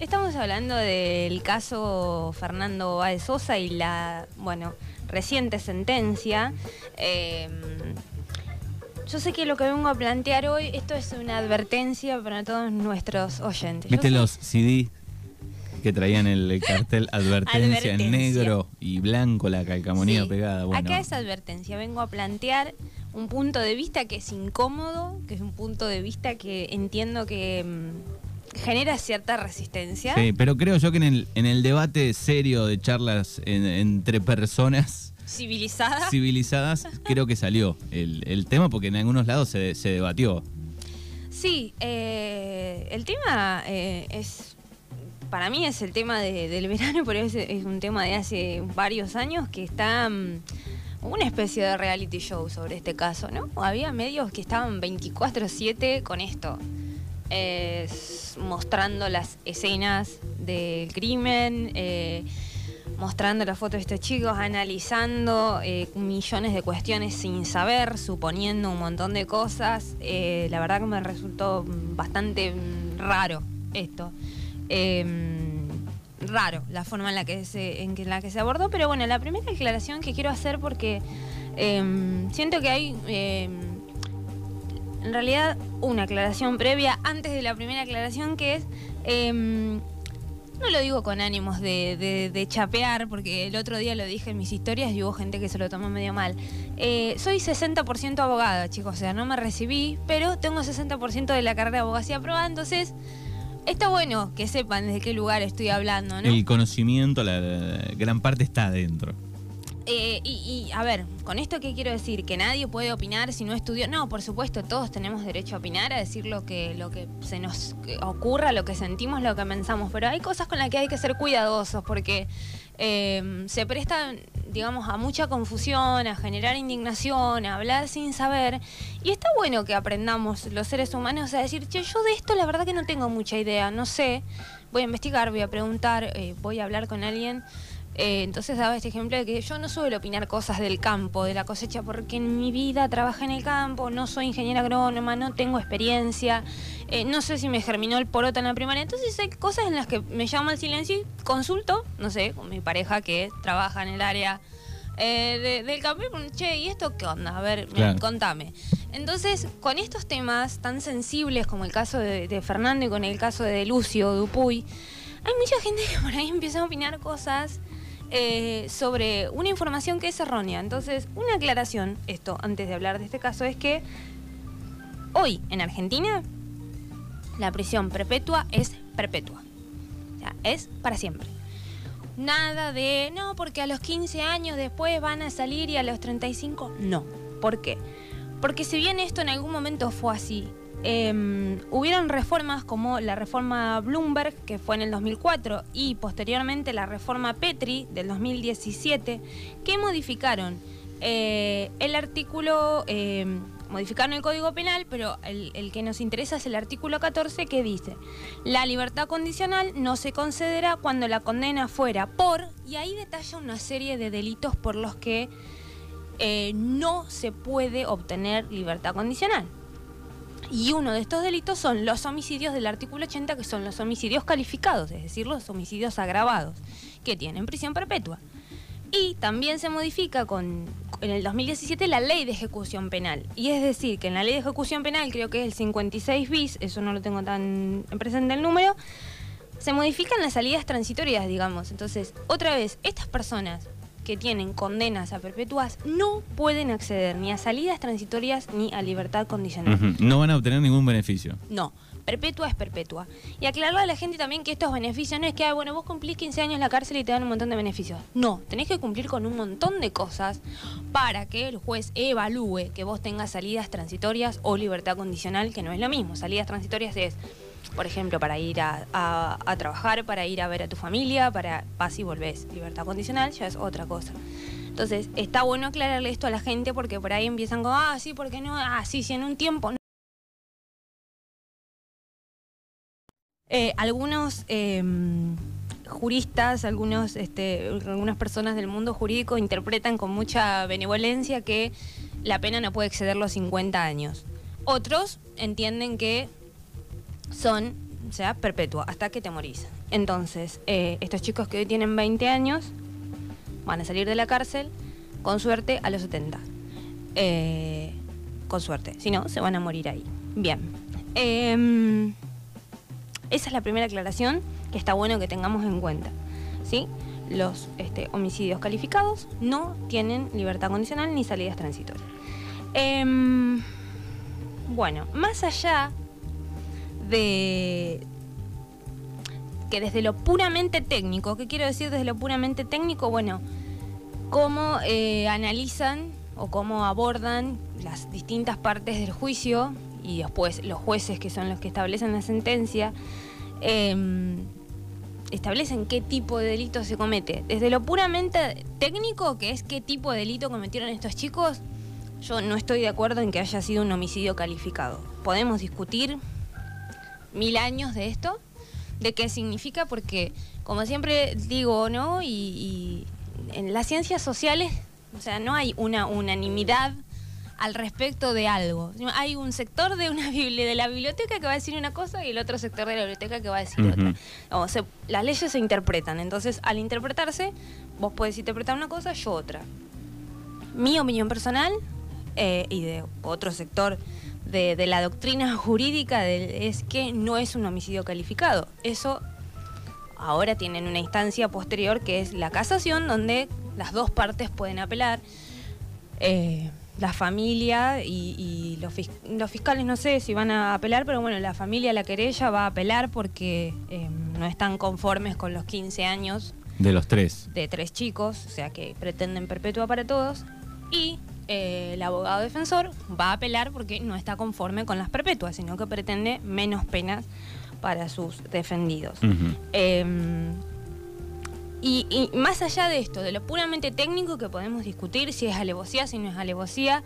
Estamos hablando del caso Fernando Báez Sosa y la, bueno, reciente sentencia. Eh, yo sé que lo que vengo a plantear hoy, esto es una advertencia para todos nuestros oyentes. ¿Viste los CD que traían el cartel advertencia, en negro y blanco, la calcamonía Sí. pegada? Bueno, Acá es advertencia, vengo a plantear un punto de vista que es incómodo, que es un punto de vista que entiendo que mm, genera cierta resistencia. Sí, pero creo yo que en el, en el debate serio de charlas en- entre personas Civilizada. civilizadas, creo que salió el, el tema porque en algunos lados se, se debatió. Sí, eh, el tema eh, es, para mí es el tema de- del verano, pero es, es un tema de hace varios años que está mm, una especie de reality show sobre este caso, ¿no? Había medios que estaban 24/7 con esto, mostrando las escenas del crimen. eh, mostrando la foto de estos chicos, analizando eh, millones de cuestiones sin saber, suponiendo un montón de cosas. Eh, la verdad que me resultó bastante raro esto. Eh, raro la forma en la que se, en la que se abordó, pero bueno, la primera aclaración que quiero hacer porque eh, siento que hay eh, en realidad una aclaración previa antes de la primera aclaración que es em, no lo digo con ánimos de, de- de chapear, porque el otro día lo dije en mis historias y hubo gente que se lo tomó medio mal. Eh, soy 60% abogada, chicos, o sea, no me recibí, pero tengo 60% de la carrera de abogacía aprobada, entonces está bueno que sepan de qué lugar estoy hablando, ¿no? El conocimiento, la gran parte está adentro. Eh, y, y, a ver, con esto qué quiero decir, que nadie puede opinar si no estudió. No, por supuesto, todos tenemos derecho a opinar, a decir lo que, lo que se nos ocurra, lo que sentimos, lo que pensamos. Pero hay cosas con las que hay que ser cuidadosos porque eh, se presta, digamos, a mucha confusión, a generar indignación, a hablar sin saber. Y está bueno que aprendamos los seres humanos a decir, che, yo de esto la verdad que no tengo mucha idea, no sé. Voy a investigar, voy a preguntar, eh, voy a hablar con alguien. Eh, entonces daba este ejemplo de que yo no suelo opinar cosas del campo, de la cosecha, porque en mi vida trabajé en el campo, no soy ingeniera agrónoma, no tengo experiencia, eh, no sé si me germinó el poroto en la primaria. Entonces hay cosas en las que me llamo al silencio y consulto, no sé, con mi pareja que trabaja en el área eh, de- del campo che, ¿y esto qué onda? A ver, Claro. contame. Entonces, con estos temas tan sensibles como el caso de, de Fernando y con el caso de Lucio Dupuy, hay mucha gente que por ahí empieza a opinar cosas eh, sobre una información que es errónea. Entonces, una aclaración, esto antes de hablar de este caso, es que hoy en Argentina la prisión perpetua es perpetua. O sea, es para siempre. Nada de, no, porque a los 15 años después van a salir y a los 35, no. ¿Por qué? Porque si bien esto en algún momento fue así, eh, hubieron reformas como la reforma Bloomberg, que fue en el 2004, y posteriormente la reforma Petri del 2017, que modificaron eh, el artículo, eh, modificaron el Código Penal, pero el, que nos interesa es el artículo 14 que dice, la libertad condicional no se concederá cuando la condena fuera por, y ahí detalla una serie de delitos por los que eh, no se puede obtener libertad condicional. Y uno de estos delitos son los homicidios del artículo 80, que son los homicidios calificados, es decir, los homicidios agravados, que tienen prisión perpetua. Y también se modifica con, en el 2017 la ley de ejecución penal. Y es decir, que en la ley de ejecución penal, creo que es el 56 bis, eso no lo tengo tan en presente el número, se modifican las salidas transitorias, digamos. Entonces, otra vez, estas personas que tienen condenas a perpetuas no pueden acceder ni a salidas transitorias ni a libertad condicional. No van a obtener ningún beneficio. No, perpetua es perpetua. Y aclararle a la gente también que estos beneficios no es que, ah, bueno, vos cumplís 15 años en la cárcel y te dan un montón de beneficios. No, tenés que cumplir con un montón de cosas para que el juez evalúe que vos tengas salidas transitorias o libertad condicional, que no es lo mismo. Salidas transitorias es, por ejemplo, para ir a, a- trabajar, para ir a ver a tu familia, para vas y volvés. Libertad condicional ya es otra cosa. Entonces, está bueno aclararle esto a la gente porque por ahí empiezan con, ah, sí, ¿por qué no? Ah, sí, si en un tiempo Eh, algunos eh, juristas, algunos, este, algunas personas del mundo jurídico interpretan con mucha benevolencia que la pena no puede exceder los 50 años. Otros entienden que son o sea, perpetua, hasta que te morís. Entonces, eh, estos chicos que hoy tienen 20 años van a salir de la cárcel, con suerte, a los 70. Eh, con suerte, si no, se van a morir ahí. Bien. Em, esa es la primera aclaración que está bueno que tengamos en cuenta. ¿sí? Los este, homicidios calificados no tienen libertad condicional ni salidas transitorias. Em, bueno, más allá de que desde lo puramente técnico, ¿qué quiero decir desde lo puramente técnico? Bueno, cómo eh, analizan o cómo abordan las distintas partes del juicio y después los jueces que son los que establecen la sentencia, em, establecen qué tipo de delito se comete. Desde lo puramente técnico, que es qué tipo de delito cometieron estos chicos, yo no estoy de acuerdo en que haya sido un homicidio calificado. Podemos discutir mil años de esto, de qué significa, porque como siempre digo, ¿no? Y, en las ciencias sociales, o sea, no hay una unanimidad al respecto de algo. Hay un sector de una de la biblioteca que va a decir una cosa y el otro sector de la biblioteca que va a decir otra. O sea, las leyes se interpretan, entonces al interpretarse, vos podés interpretar una cosa, yo otra. Mi opinión personal eh, y de otro sector de, la doctrina jurídica es que no es un homicidio calificado. Eso ahora tienen una instancia posterior que es la casación, donde las dos partes pueden apelar. Eh, la familia y, los, fiscales no sé si van a apelar, pero bueno, la familia, la querella va a apelar porque eh, no están conformes con los 15 años. De los tres. De tres chicos, o sea que pretenden perpetua para todos. Y eh, el abogado defensor va a apelar porque no está conforme con las perpetuas, sino que pretende menos penas para sus defendidos. Em, y, más allá de esto, de lo puramente técnico que podemos discutir, si es alevosía, si no es alevosía,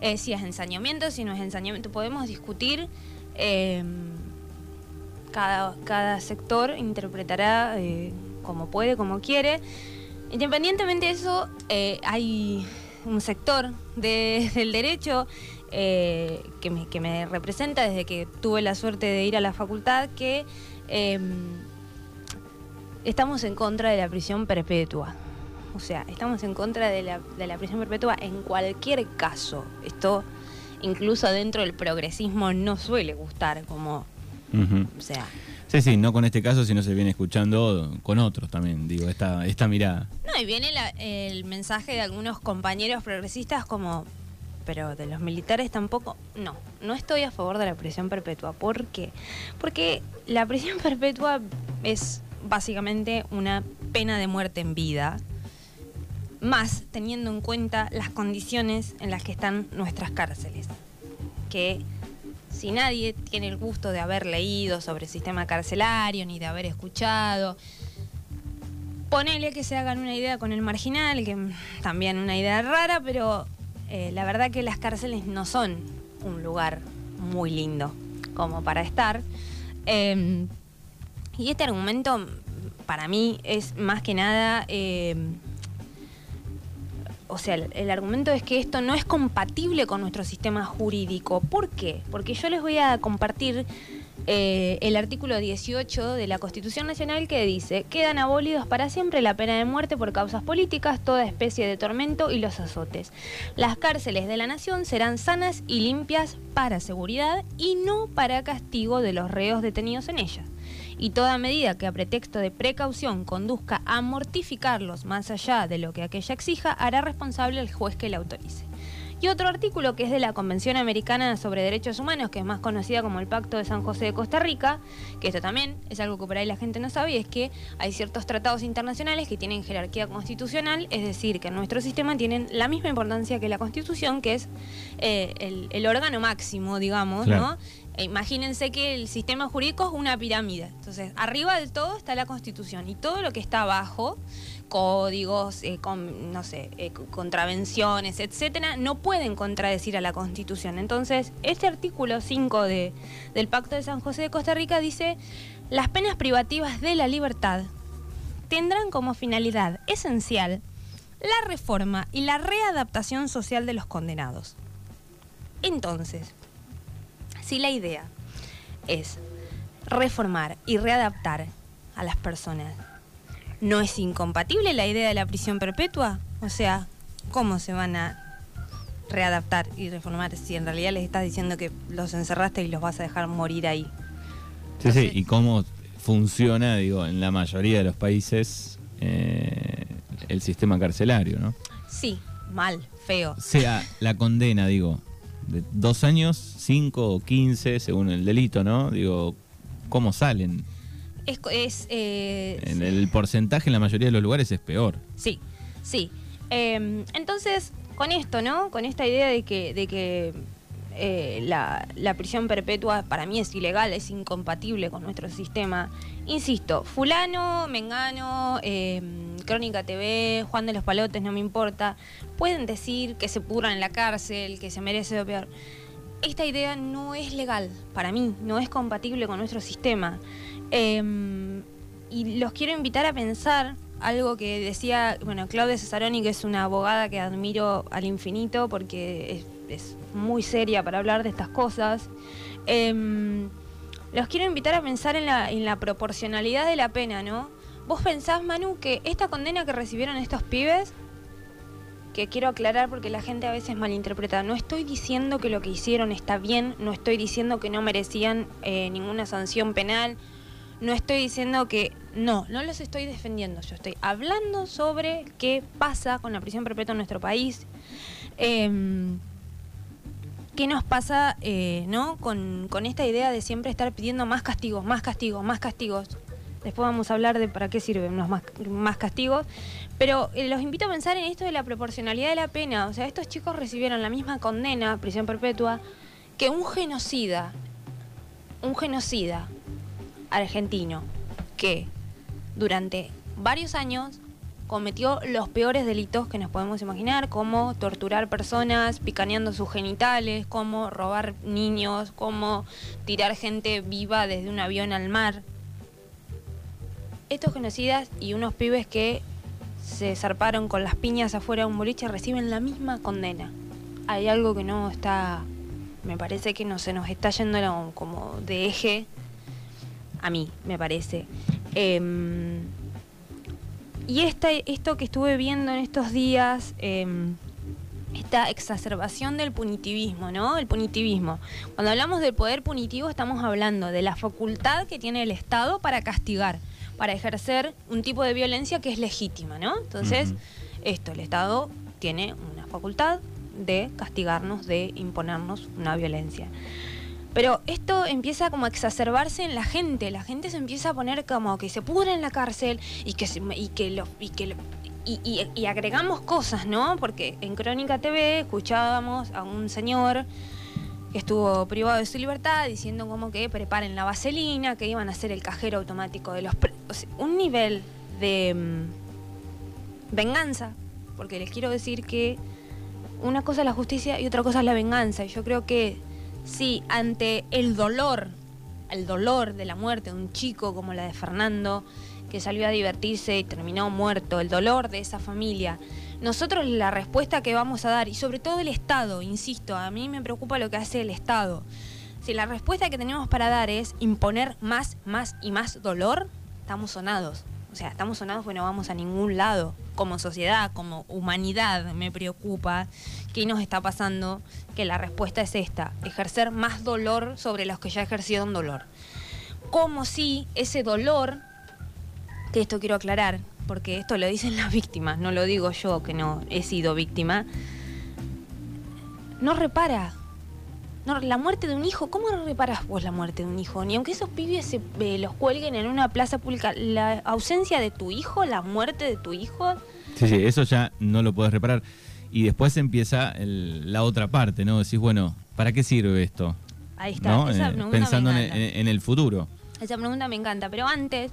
eh, si es ensañamiento, si no es ensañamiento, podemos discutir. Em, cada, cada sector interpretará eh, como puede, como quiere. Independientemente de eso, hay un sector del derecho eh, que, me, representa desde que tuve la suerte de ir a la facultad, que em, estamos en contra de la prisión perpetua. O sea, estamos en contra de la, de la prisión perpetua en cualquier caso. Esto, incluso dentro del progresismo, no suele gustar como... O sea... Sí, sí, no con este caso, sino se viene escuchando con otros también, digo, esta, esta mirada. No, y viene el mensaje de algunos compañeros progresistas como, pero de los militares tampoco. No, no estoy a favor de la prisión perpetua. ¿Por qué? Porque la prisión perpetua es básicamente una pena de muerte en vida, más teniendo en cuenta las condiciones en las que están nuestras cárceles, que si nadie tiene el gusto de haber leído sobre el sistema carcelario ni de haber escuchado, ponele que se hagan una idea con el marginal, que también una idea rara, pero eh, la verdad que las cárceles no son un lugar muy lindo como para estar. Em, y este argumento para mí es más que nada... Em, o sea, el, argumento es que esto no es compatible con nuestro sistema jurídico. ¿Por qué? Porque yo les voy a compartir eh, el artículo 18 de la Constitución Nacional que dice, quedan abolidos para siempre la pena de muerte por causas políticas, toda especie de tormento y los azotes. Las cárceles de la nación serán sanas y limpias para seguridad y no para castigo de los reos detenidos en ellas y toda medida que a pretexto de precaución conduzca a mortificarlos más allá de lo que aquella exija, hará responsable al juez que la autorice. Y otro artículo que es de la Convención Americana sobre Derechos Humanos, que es más conocida como el Pacto de San José de Costa Rica, que esto también es algo que por ahí la gente no sabe, y es que hay ciertos tratados internacionales que tienen jerarquía constitucional, es decir, que en nuestro sistema tienen la misma importancia que la Constitución, que es eh, el, órgano máximo, digamos, ¿no? E imagínense que el sistema jurídico es una pirámide. Entonces, arriba del todo está la Constitución y todo lo que está abajo, códigos, eh, con, no sé, eh, contravenciones, etcétera, no pueden contradecir a la Constitución. Entonces, este artículo 5 de, del Pacto de San José de Costa Rica dice: las penas privativas de la libertad tendrán como finalidad esencial la reforma y la readaptación social de los condenados. Entonces, si la idea es reformar y readaptar a las personas, ¿no es incompatible la idea de la prisión perpetua? O sea, ¿cómo se van a readaptar y reformar si en realidad les estás diciendo que los encerraste y los vas a dejar morir ahí? Sí, sí, y cómo funciona, digo, en la mayoría de los países eh, el sistema carcelario, ¿no? Sí, mal, feo. O sea, la condena, digo, de dos años, cinco o quince, según el delito, ¿no? Digo, ¿cómo salen? Es, es, eh, En el porcentaje en la mayoría de los lugares es peor. Sí, sí. Eh, entonces, con esto, ¿no? Con esta idea de que, de que eh, la, la prisión perpetua para mí es ilegal, es incompatible con nuestro sistema. Insisto, fulano, mengano, eh, Crónica TV, Juan de los Palotes, no me importa, pueden decir que se pudran en la cárcel, que se merece lo peor. Esta idea no es legal para mí, no es compatible con nuestro sistema. Eh, y los quiero invitar a pensar algo que decía, bueno, Claudia Cesaroni, que es una abogada que admiro al infinito porque es, es muy seria para hablar de estas cosas. Em, los quiero invitar a pensar en la, en la proporcionalidad de la pena, ¿no? ¿Vos pensás, Manu, que esta condena que recibieron estos pibes, que quiero aclarar porque la gente a veces malinterpreta, no estoy diciendo que lo que hicieron está bien, no estoy diciendo que no merecían eh, ninguna sanción penal, no estoy diciendo que no, no los estoy defendiendo, yo estoy hablando sobre qué pasa con la prisión perpetua en nuestro país. Em, ¿Qué nos pasa eh, ¿no? Con, con esta idea de siempre estar pidiendo más castigos, más castigos, más castigos? Después vamos a hablar de para qué sirven los más, más castigos. Pero eh, los invito a pensar en esto de la proporcionalidad de la pena. O sea, estos chicos recibieron la misma condena, prisión perpetua, que un genocida. Un genocida argentino que durante varios años cometió los peores delitos que nos podemos imaginar, como torturar personas, picaneando sus genitales, como robar niños, como tirar gente viva desde un avión al mar. Estos genocidas y unos pibes que se zarparon con las piñas afuera de un boliche reciben la misma condena. Hay algo que no está, me parece que no se nos está yendo como de eje a mí, me parece. Eh, y esta, esto que estuve viendo en estos días, eh, esta exacerbación del punitivismo, ¿no? El punitivismo. Cuando hablamos del poder punitivo estamos hablando de la facultad que tiene el Estado para castigar, para ejercer un tipo de violencia que es legítima, ¿no? Entonces, uh -huh. esto, el Estado tiene una facultad de castigarnos, de imponernos una violencia. Pero esto empieza como a exacerbarse en la gente. La gente se empieza a poner como que se pudre en la cárcel y que, se, y que lo. Y que lo, y, y, y, agregamos cosas, ¿no? Porque en Crónica TV escuchábamos a un señor estuvo privado de su libertad diciendo como que preparen la vaselina, que iban a hacer el cajero automático de los... O sea, un nivel de mmm, venganza, porque les quiero decir que una cosa es la justicia y otra cosa es la venganza. Y yo creo que Sí, ante el dolor, el dolor de la muerte de un chico como la de Fernando, que salió a divertirse y terminó muerto, el dolor de esa familia, nosotros la respuesta que vamos a dar, y sobre todo el Estado, insisto, a mí me preocupa lo que hace el Estado. Si la respuesta que tenemos para dar es imponer más, más y más dolor, estamos sonados. O sea, estamos sonados porque no vamos a ningún lado. Como sociedad, como humanidad, me preocupa qué nos está pasando, que la respuesta es esta, ejercer más dolor sobre los que ya ejercieron dolor. Como si ese dolor, que esto quiero aclarar, porque esto lo dicen las víctimas, no lo digo yo que no he sido víctima, no repara. No, la muerte de un hijo, ¿cómo no reparas vos la muerte de un hijo? Ni aunque esos pibes se, eh, los cuelguen en una plaza pública, la ausencia de tu hijo, la muerte de tu hijo. Sí, sí, eso ya no lo puedes reparar. Y después empieza el, la otra parte, ¿no? Decís, bueno, ¿para qué sirve esto? Ahí está, ¿No? esa Eh, pensando en el futuro. Esa pregunta me encanta, pero antes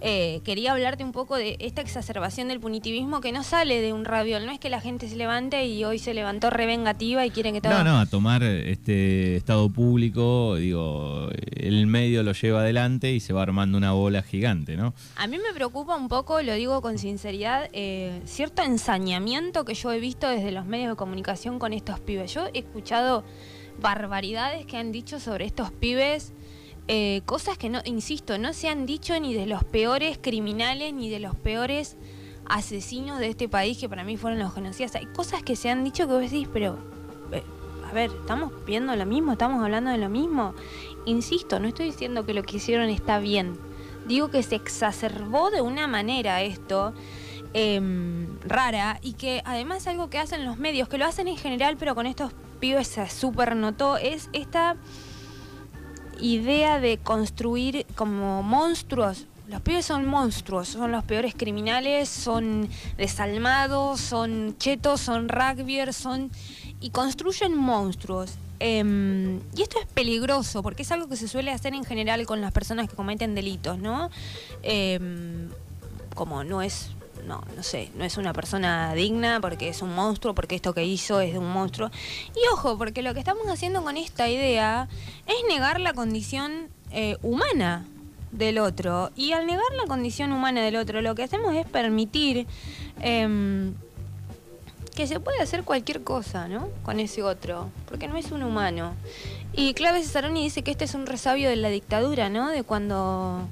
eh, quería hablarte un poco de esta exacerbación del punitivismo que no sale de un raviol. No es que la gente se levante y hoy se levantó revengativa y quieren que todo... No, no, a tomar este estado público, digo, el medio lo lleva adelante y se va armando una bola gigante, ¿no? A mí me preocupa un poco, lo digo con sinceridad, eh, cierto ensañamiento que yo he visto desde los medios de comunicación con estos pibes. Yo he escuchado barbaridades que han dicho sobre estos pibes eh, cosas que no, insisto, no se han dicho ni de los peores criminales ni de los peores asesinos de este país que para mí fueron los genocidas. Hay cosas que se han dicho que vos decís, pero eh, a ver, estamos viendo lo mismo, estamos hablando de lo mismo. Insisto, no estoy diciendo que lo que hicieron está bien. Digo que se exacerbó de una manera esto em, rara y que además algo que hacen los medios, que lo hacen en general, pero con estos pibes se súper notó, es esta idea de construir como monstruos. Los pibes son monstruos, son los peores criminales, son desalmados, son chetos, son rugbyers, son... y construyen monstruos. Em, y esto es peligroso porque es algo que se suele hacer en general con las personas que cometen delitos, ¿no? Em, como no es no, no sé, no es una persona digna porque es un monstruo, porque esto que hizo es de un monstruo. Y ojo, porque lo que estamos haciendo con esta idea es negar la condición eh, humana del otro. Y al negar la condición humana del otro, lo que hacemos es permitir em, que se puede hacer cualquier cosa, ¿no? Con ese otro, porque no es un humano. Y Clave Cesaroni dice que este es un resabio de la dictadura, ¿no? De cuando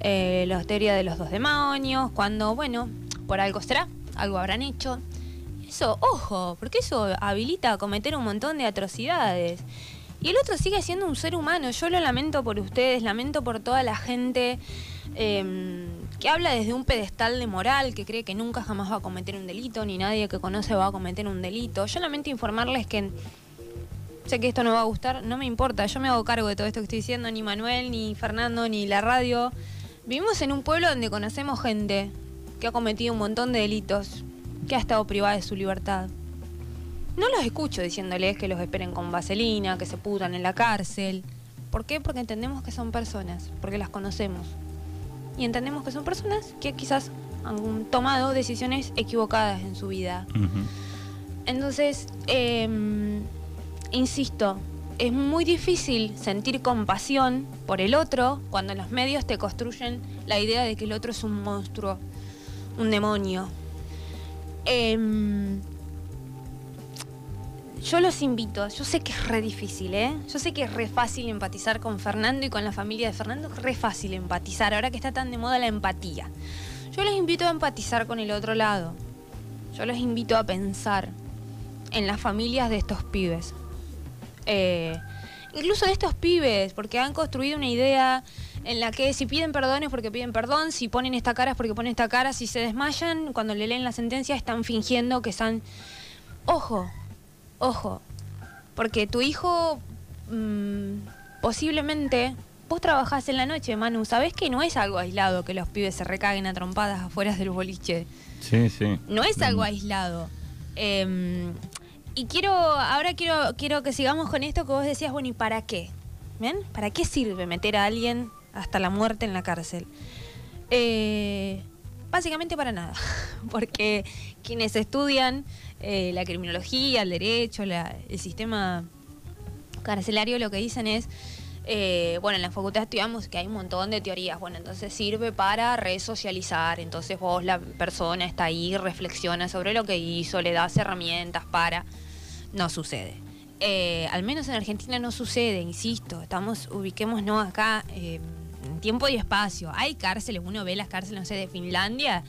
eh, la teoría de los dos demonios, cuando, bueno, por algo será, algo habrán hecho. Eso, ojo, porque eso habilita a cometer un montón de atrocidades. Y el otro sigue siendo un ser humano. Yo lo lamento por ustedes, lamento por toda la gente em, que habla desde un pedestal de moral, que cree que nunca jamás va a cometer un delito, ni nadie que conoce va a cometer un delito. Yo lamento informarles que sé que esto no va a gustar, no me importa, yo me hago cargo de todo esto que estoy diciendo, ni Manuel, ni Fernando, ni la radio. Vivimos en un pueblo donde conocemos gente, que ha cometido un montón de delitos, que ha estado privada de su libertad. No los escucho diciéndoles que los esperen con vaselina, que se pudran en la cárcel. ¿Por qué? Porque entendemos que son personas, porque las conocemos. Y entendemos que son personas que quizás han tomado decisiones equivocadas en su vida. Entonces, em, insisto, es muy difícil sentir compasión por el otro cuando los medios te construyen la idea de que el otro es un monstruo un demonio. Em, yo los invito, yo sé que es re difícil, ¿eh? Yo sé que es re fácil empatizar con Fernando y con la familia de Fernando, es re fácil empatizar, ahora que está tan de moda la empatía. Yo los invito a empatizar con el otro lado. Yo los invito a pensar en las familias de estos pibes. Eh, incluso de estos pibes, porque han construido una idea en la que si piden perdón es porque piden perdón, si ponen esta cara es porque ponen esta cara, si se desmayan, cuando le leen la sentencia están fingiendo que están... Ojo, ojo, porque tu hijo mm, posiblemente... Vos trabajás en la noche, Manu, ¿sabés que no es algo aislado que los pibes se recaguen a trompadas afuera del boliche? Sí, sí. No es algo aislado. Em, y quiero, ahora quiero, quiero que sigamos con esto que vos decías, bueno, ¿y para qué? ¿Ven? ¿Para qué sirve meter a alguien hasta la muerte en la cárcel. Eh, básicamente para nada, porque quienes estudian eh, la criminología, el derecho, el sistema carcelario, lo que dicen es, eh, bueno, en la facultad estudiamos que hay un montón de teorías, bueno, entonces sirve para resocializar, entonces vos, la persona está ahí, reflexiona sobre lo que hizo, le das herramientas para... No sucede. al menos en Argentina no sucede, insisto, estamos, ubiquémonos acá tiempo y espacio. Hay cárceles, uno ve las cárceles, no sé, de Finlandia,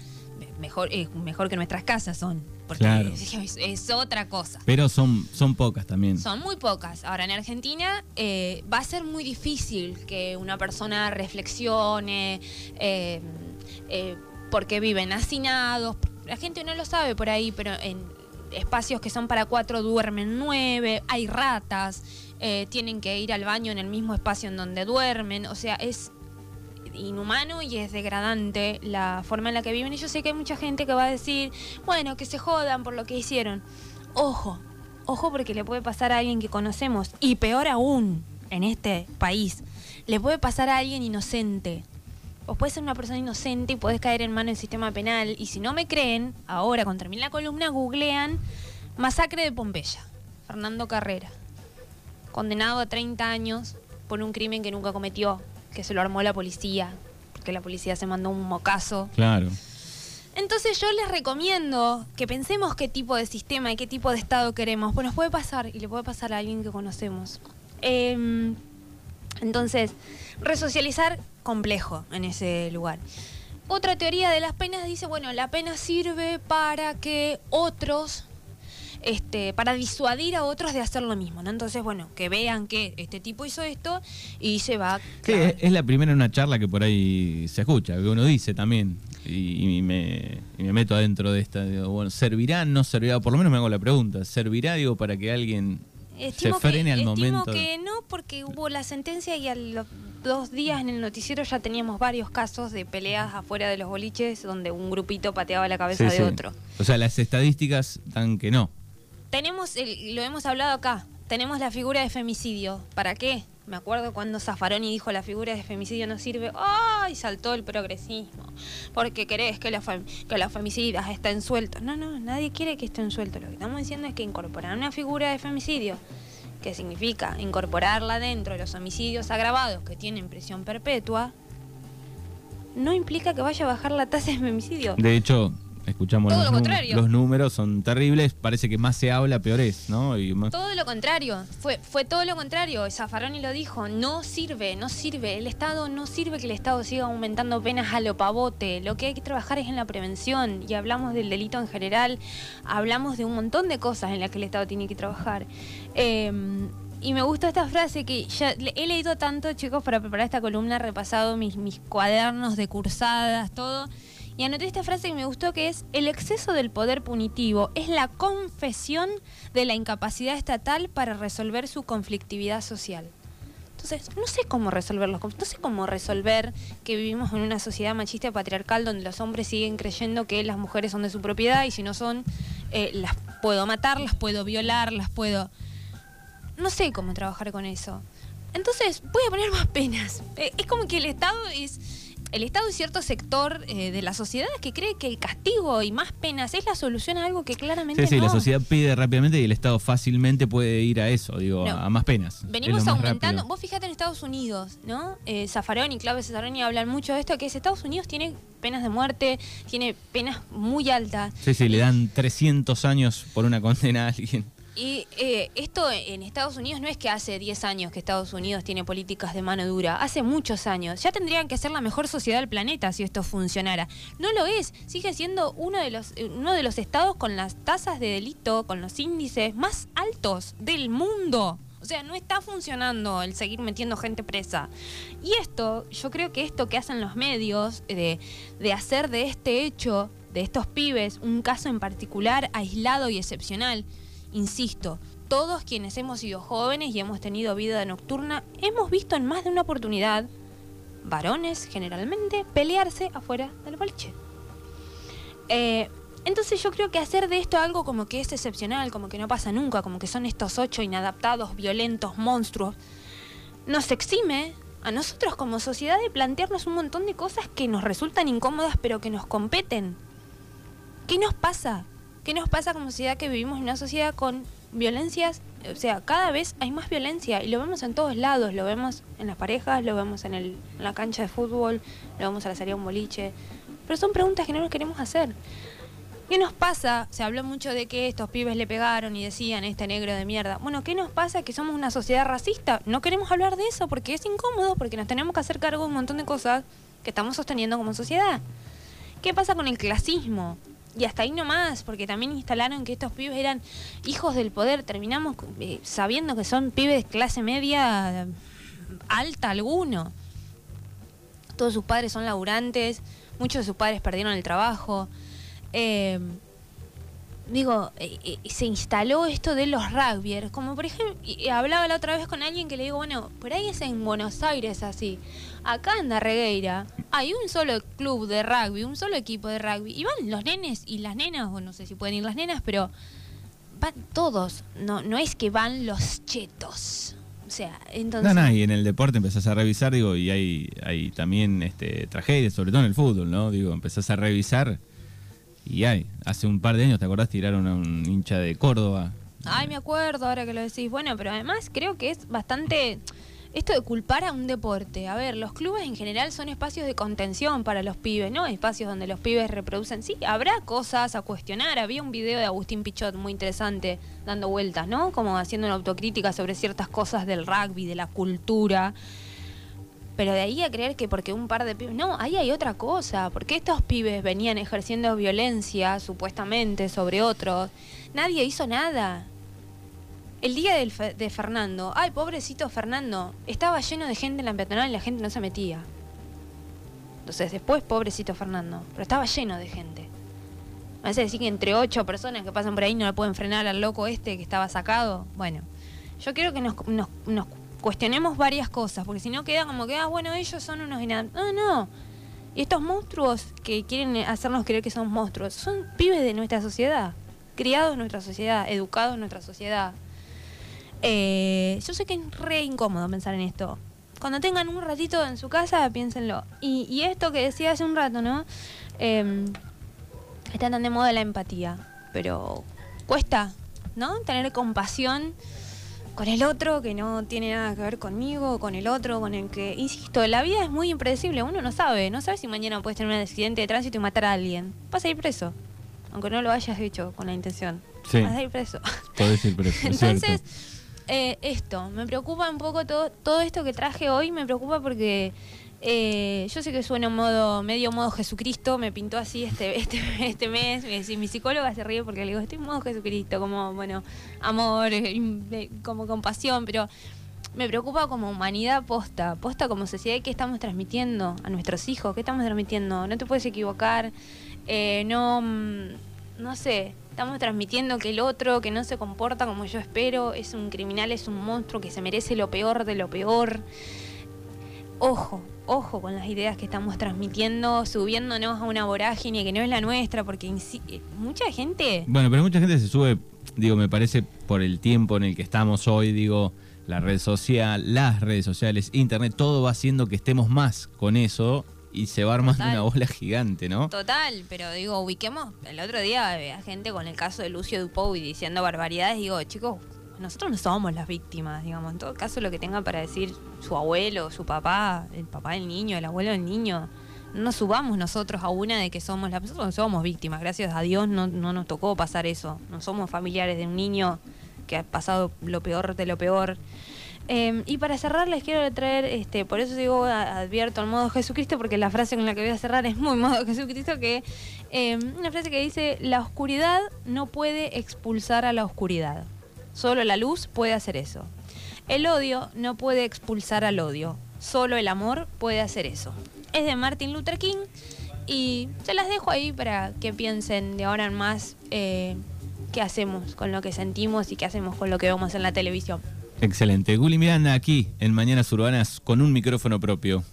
mejor, mejor que nuestras casas son. Porque es, otra cosa. Pero son, son pocas también. Son muy pocas. Ahora, en Argentina eh, va a ser muy difícil que una persona reflexione eh, eh, porque viven hacinados. La gente no lo sabe por ahí, pero en espacios que son para cuatro duermen nueve, hay ratas, tienen que ir al baño en el mismo espacio en donde duermen. O sea, es inhumano y es degradante la forma en la que viven. Y yo sé que hay mucha gente que va a decir, bueno, que se jodan por lo que hicieron. Ojo, ojo porque le puede pasar a alguien que conocemos. Y peor aún, en este país, le puede pasar a alguien inocente. O puede ser una persona inocente y puedes caer en mano del sistema penal. Y si no me creen, ahora, cuando termine la columna, googlean Masacre de Pompeya. Fernando Carrera. Condenado a 30 años por un crimen que nunca cometió que se lo armó la policía, porque la policía se mandó un mocazo. Claro. Entonces yo les recomiendo que pensemos qué tipo de sistema y qué tipo de Estado queremos. Pues nos puede pasar y le puede pasar a alguien que conocemos. Em, Entonces, resocializar complejo en ese lugar. Otra teoría de las penas dice, bueno, la pena sirve para que otros este, para disuadir a otros de hacer lo mismo, ¿no? Entonces, bueno, que vean que este tipo hizo esto y se va. Sí, es la primera en una charla que por ahí se escucha, que uno dice también, y, me, meto adentro de esta, bueno, ¿servirá, no servirá? Por lo menos me hago la pregunta, ¿servirá, digo, para que alguien se frene al momento? que no, porque hubo la sentencia y a los dos días en el noticiero ya teníamos varios casos de peleas afuera de los boliches donde un grupito pateaba la cabeza de otro. O sea, las estadísticas dan que no tenemos, lo hemos hablado acá, tenemos la figura de femicidio. ¿Para qué? Me acuerdo cuando Zaffaroni dijo la figura de femicidio no sirve. ¡Ay! saltó el progresismo. Porque querés que, los, que los femicidas estén sueltos. No, no, nadie quiere que estén sueltos. Lo que estamos diciendo es que incorporar una figura de femicidio, que significa incorporarla dentro de los homicidios agravados que tienen prisión perpetua, no implica que vaya a bajar la tasa de femicidio. De hecho, escuchamos los, números son terribles, parece que más se habla, peor es, ¿no? Todo lo contrario, fue, fue todo lo contrario, Zaffaroni lo dijo, no sirve, no sirve, el Estado no sirve que el Estado siga aumentando penas a lo pavote, lo que hay que trabajar es en la prevención y hablamos del delito en general, hablamos de un montón de cosas en las que el Estado tiene que trabajar. Em, y me gusta esta frase que ya he leído tanto, chicos, para preparar esta columna, he repasado mis, mis cuadernos de cursadas, todo. Y anoté esta frase que me gustó que es, el exceso del poder punitivo es la confesión de la incapacidad estatal para resolver su conflictividad social. Entonces, no sé cómo resolverlo, no sé cómo resolver que vivimos en una sociedad machista patriarcal donde los hombres siguen creyendo que las mujeres son de su propiedad y si no son, eh, las puedo matar, las puedo violar, las puedo... No sé cómo trabajar con eso. Entonces, voy a poner más penas. Eh, es como que el Estado es el Estado y cierto sector eh, de la sociedad que cree que el castigo y más penas es la solución a algo que claramente sí, sí, la sociedad pide rápidamente y el Estado fácilmente puede ir a eso, digo, a más penas. Venimos aumentando. Vos fíjate en Estados Unidos, ¿no? Eh, Zaffaroni, Claudio Zaffaroni hablan mucho de esto, que es Estados Unidos tiene penas de muerte, tiene penas muy altas. Sí, sí, le dan 300 años por una condena a alguien. Y eh, esto en Estados Unidos no es que hace 10 años que Estados Unidos tiene políticas de mano dura, hace muchos años. Ya tendrían que ser la mejor sociedad del planeta si esto funcionara. No lo es, sigue siendo uno de los, eh, uno de los estados con las tasas de delito, con los índices más altos del mundo. O sea, no está funcionando el seguir metiendo gente presa. Y esto, yo creo que esto que hacen los medios, de, de hacer de este hecho, de estos pibes, un caso en particular aislado y excepcional, Insisto, todos quienes hemos sido jóvenes y hemos tenido vida nocturna, hemos visto en más de una oportunidad, varones generalmente, pelearse afuera del boliche. Eh, entonces yo creo que hacer de esto algo como que es excepcional, como que no pasa nunca, como que son estos ocho inadaptados, violentos, monstruos, nos exime a nosotros como sociedad de plantearnos un montón de cosas que nos resultan incómodas pero que nos competen. ¿Qué nos pasa? ¿Qué nos pasa como sociedad que vivimos en una sociedad con violencias? O sea, cada vez hay más violencia y lo vemos en todos lados. Lo vemos en las parejas, lo vemos en, el, la cancha de fútbol, lo vemos a la salida de un boliche. Pero son preguntas que no nos queremos hacer. ¿Qué nos pasa? Se habló mucho de que estos pibes le pegaron y decían este negro de mierda. Bueno, ¿qué nos pasa? Que somos una sociedad racista. No queremos hablar de eso porque es incómodo, porque nos tenemos que hacer cargo de un montón de cosas que estamos sosteniendo como sociedad. ¿Qué pasa con el clasismo? Y hasta ahí nomás, porque también instalaron que estos pibes eran hijos del poder. Terminamos eh, sabiendo que son pibes clase media alta alguno. Todos sus padres son laburantes, muchos de sus padres perdieron el trabajo. Eh, digo, eh, se instaló esto de los rugbyers, como por ejemplo, hablaba la otra vez con alguien que le digo, bueno, por ahí es en Buenos Aires así. Acá en Darregueira hay un solo club de rugby, un solo equipo de rugby. Y van los nenes y las nenas, o no sé si pueden ir las nenas, pero van todos. No, no es que van los chetos. O sea, entonces... No, no, y en el deporte empezás a revisar, digo, y hay, hay también este, tragedias, sobre todo en el fútbol, ¿no? Digo, empezás a revisar y hay. Hace un par de años, ¿te acordás? Tiraron a un hincha de Córdoba. Ay, me acuerdo ahora que lo decís. Bueno, pero además creo que es bastante esto de culpar a un deporte. A ver, los clubes en general son espacios de contención para los pibes, ¿no? Espacios donde los pibes reproducen. Sí, habrá cosas a cuestionar. Había un video de Agustín Pichot muy interesante dando vueltas, ¿no? Como haciendo una autocrítica sobre ciertas cosas del rugby, de la cultura. Pero de ahí a creer que porque un par de pibes... No, ahí hay otra cosa. Porque estos pibes venían ejerciendo violencia, supuestamente, sobre otros. Nadie hizo nada. El día del de Fernando, ay, pobrecito Fernando, estaba lleno de gente en la peatonal y la gente no se metía. Entonces, después, pobrecito Fernando, pero estaba lleno de gente. Me hace decir que entre ocho personas que pasan por ahí no le pueden frenar al loco este que estaba sacado. Bueno, yo quiero que nos, nos- cuestionemos varias cosas, porque si no queda como que, ah, bueno, ellos son unos inad- No, no. Y estos monstruos que quieren hacernos creer que son monstruos, son pibes de nuestra sociedad, criados en nuestra sociedad, educados en nuestra sociedad. Eh, yo sé que es re incómodo pensar en esto. Cuando tengan un ratito en su casa, piénsenlo. Y, y esto que decía hace un rato, ¿no? Eh, está tan de moda la empatía, pero cuesta, ¿no? Tener compasión con el otro que no tiene nada que ver conmigo, con el otro, con el que, insisto, la vida es muy impredecible, uno no sabe, no sabe si mañana puedes tener un accidente de tránsito y matar a alguien. Vas a ir preso, aunque no lo hayas hecho con la intención. Sí. Vas a ir preso. Podés ir preso, es Entonces. Eh, esto, me preocupa un poco todo, todo esto que traje hoy, me preocupa porque eh, yo sé que suena modo, medio modo Jesucristo, me pintó así este, este, este mes, decir, mi psicóloga se ríe porque le digo, estoy en modo Jesucristo, como, bueno, amor, eh, como compasión, pero me preocupa como humanidad posta, posta como sociedad, ¿qué estamos transmitiendo a nuestros hijos? ¿Qué estamos transmitiendo? No te puedes equivocar, eh, no, mm, no sé, estamos transmitiendo que el otro que no se comporta como yo espero es un criminal, es un monstruo que se merece lo peor de lo peor. Ojo, ojo con las ideas que estamos transmitiendo, subiéndonos a una vorágine que no es la nuestra, porque eh, mucha gente... Bueno, pero mucha gente se sube, digo, me parece por el tiempo en el que estamos hoy, digo, la red social, las redes sociales, internet, todo va haciendo que estemos más con eso y se va armando Total. una bola gigante, ¿no? Total, pero digo, ubiquemos. El otro día había gente con el caso de Lucio Dupou y diciendo barbaridades. Digo, chicos, nosotros no somos las víctimas, digamos. En todo caso, lo que tenga para decir su abuelo, su papá, el papá del niño, el abuelo del niño, no nos subamos nosotros a una de que somos las nosotros no somos víctimas. Gracias a Dios no, no nos tocó pasar eso. No somos familiares de un niño que ha pasado lo peor de lo peor. Eh, y para cerrar les quiero traer, este, por eso digo, advierto al modo Jesucristo, porque la frase con la que voy a cerrar es muy modo Jesucristo, que eh, una frase que dice, la oscuridad no puede expulsar a la oscuridad, solo la luz puede hacer eso. El odio no puede expulsar al odio, solo el amor puede hacer eso. Es de Martin Luther King y se las dejo ahí para que piensen de ahora en más eh, qué hacemos con lo que sentimos y qué hacemos con lo que vemos en la televisión. Excelente. Guli Miranda aquí en Mañanas Urbanas con un micrófono propio.